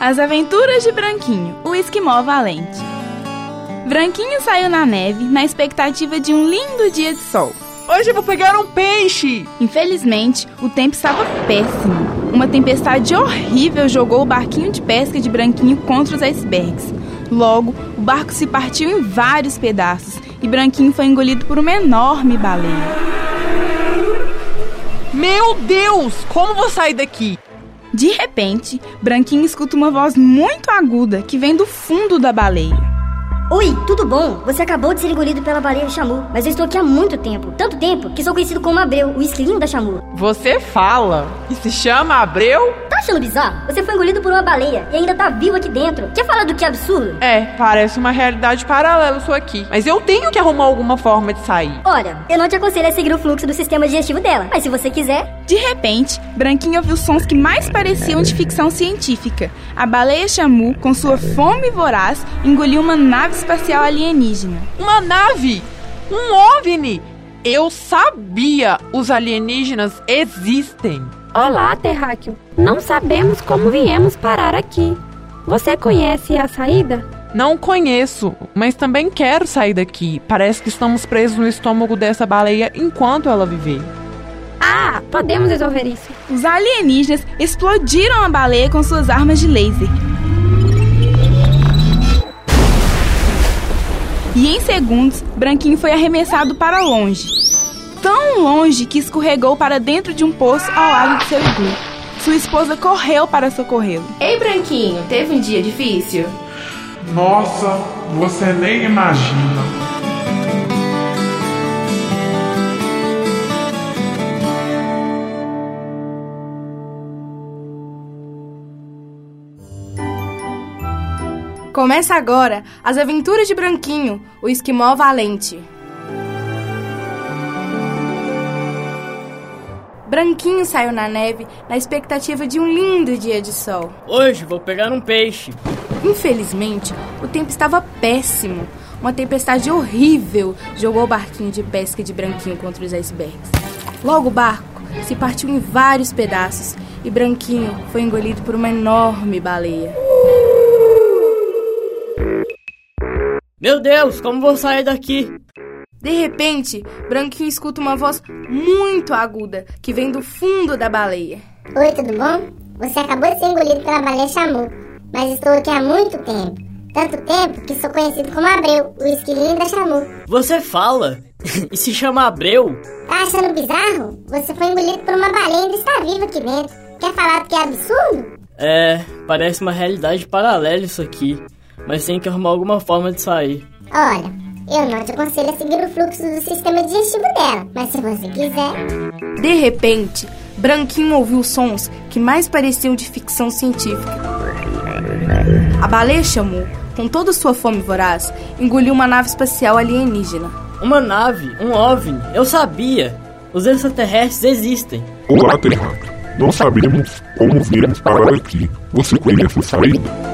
As Aventuras de Branquinho, o Esquimó Valente. Branquinho saiu na neve na expectativa de um lindo dia de sol. Hoje eu vou pegar um peixe! Infelizmente, o tempo estava péssimo. Uma tempestade horrível jogou o barquinho de pesca de Branquinho contra os icebergs. Logo, o barco se partiu em vários pedaços e Branquinho foi engolido por uma enorme baleia. Meu Deus! Como vou sair daqui? De repente, Branquinho escuta uma voz muito aguda que vem do fundo da baleia. Oi, tudo bom? Você acabou de ser engolido pela baleia Chamu, mas eu estou aqui há muito tempo. Tanto tempo que sou conhecido como Abreu, o esquilinho da Chamu. Você fala e se chama Abreu? Tá achando bizarro? Você foi engolido por uma baleia e ainda tá vivo aqui dentro. Quer falar do que absurdo? É, parece uma realidade paralela sua aqui. Mas eu tenho que arrumar alguma forma de sair. Olha, eu não te aconselho a seguir o fluxo do sistema digestivo dela, mas se você quiser. De repente, Branquinho ouviu sons que mais pareciam de ficção científica. A baleia Chamu, com sua fome voraz, engoliu uma nave espacial alienígena. Uma nave! Um OVNI! Eu sabia! Os alienígenas existem! Olá, terráqueo. Não sabemos como viemos parar aqui. Você conhece a saída? Não conheço, mas também quero sair daqui. Parece que estamos presos no estômago dessa baleia enquanto ela viver. Ah, podemos resolver isso. Os alienígenas explodiram a baleia com suas armas de laser. E em segundos, Branquinho foi arremessado para longe. Tão longe que escorregou para dentro de um poço ao lado de seu iglu. Sua esposa correu para socorrê-lo. Ei, Branquinho, teve um dia difícil? Nossa, você nem imagina. Começa agora as aventuras de Branquinho, o esquimó valente. Branquinho saiu na neve na expectativa de um lindo dia de sol. Hoje vou pegar um peixe. Infelizmente, o tempo estava péssimo. Uma tempestade horrível jogou o barquinho de pesca de Branquinho contra os icebergs. Logo o barco se partiu em vários pedaços e Branquinho foi engolido por uma enorme baleia. Meu Deus, como vou sair daqui? De repente, Branquinho escuta uma voz muito aguda que vem do fundo da baleia. Oi, tudo bom? Você acabou de ser engolido pela baleia Chamu, mas estou aqui há muito tempo. Tanto tempo que sou conhecido como Abreu, o esquilinho da Chamu. Você fala? e se chama Abreu? Tá achando bizarro? Você foi engolido por uma baleia e ainda está vivo aqui dentro. Quer falar que é absurdo? É, parece uma realidade paralela isso aqui. Mas tem que arrumar alguma forma de sair. Olha, eu não te aconselho a seguir o fluxo do sistema digestivo dela, mas se você quiser. De repente, Branquinho ouviu sons que mais pareciam de ficção científica. A baleia chamou, com toda sua fome voraz, engoliu uma nave espacial alienígena. Uma nave, um OVNI, eu sabia! Os extraterrestres existem. Olá, Terráqueo. Não sabemos como viemos parar aqui. Você conhece a saída?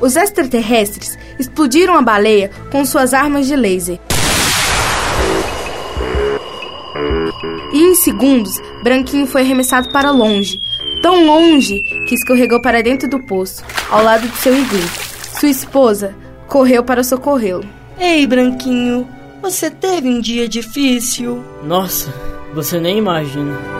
Os extraterrestres explodiram a baleia com suas armas de laser. E em segundos, Branquinho foi arremessado para longe, tão longe que escorregou para dentro do poço, ao lado de seu iglu. Sua esposa correu para socorrê-lo. Ei, Branquinho, você teve um dia difícil? Nossa, você nem imagina.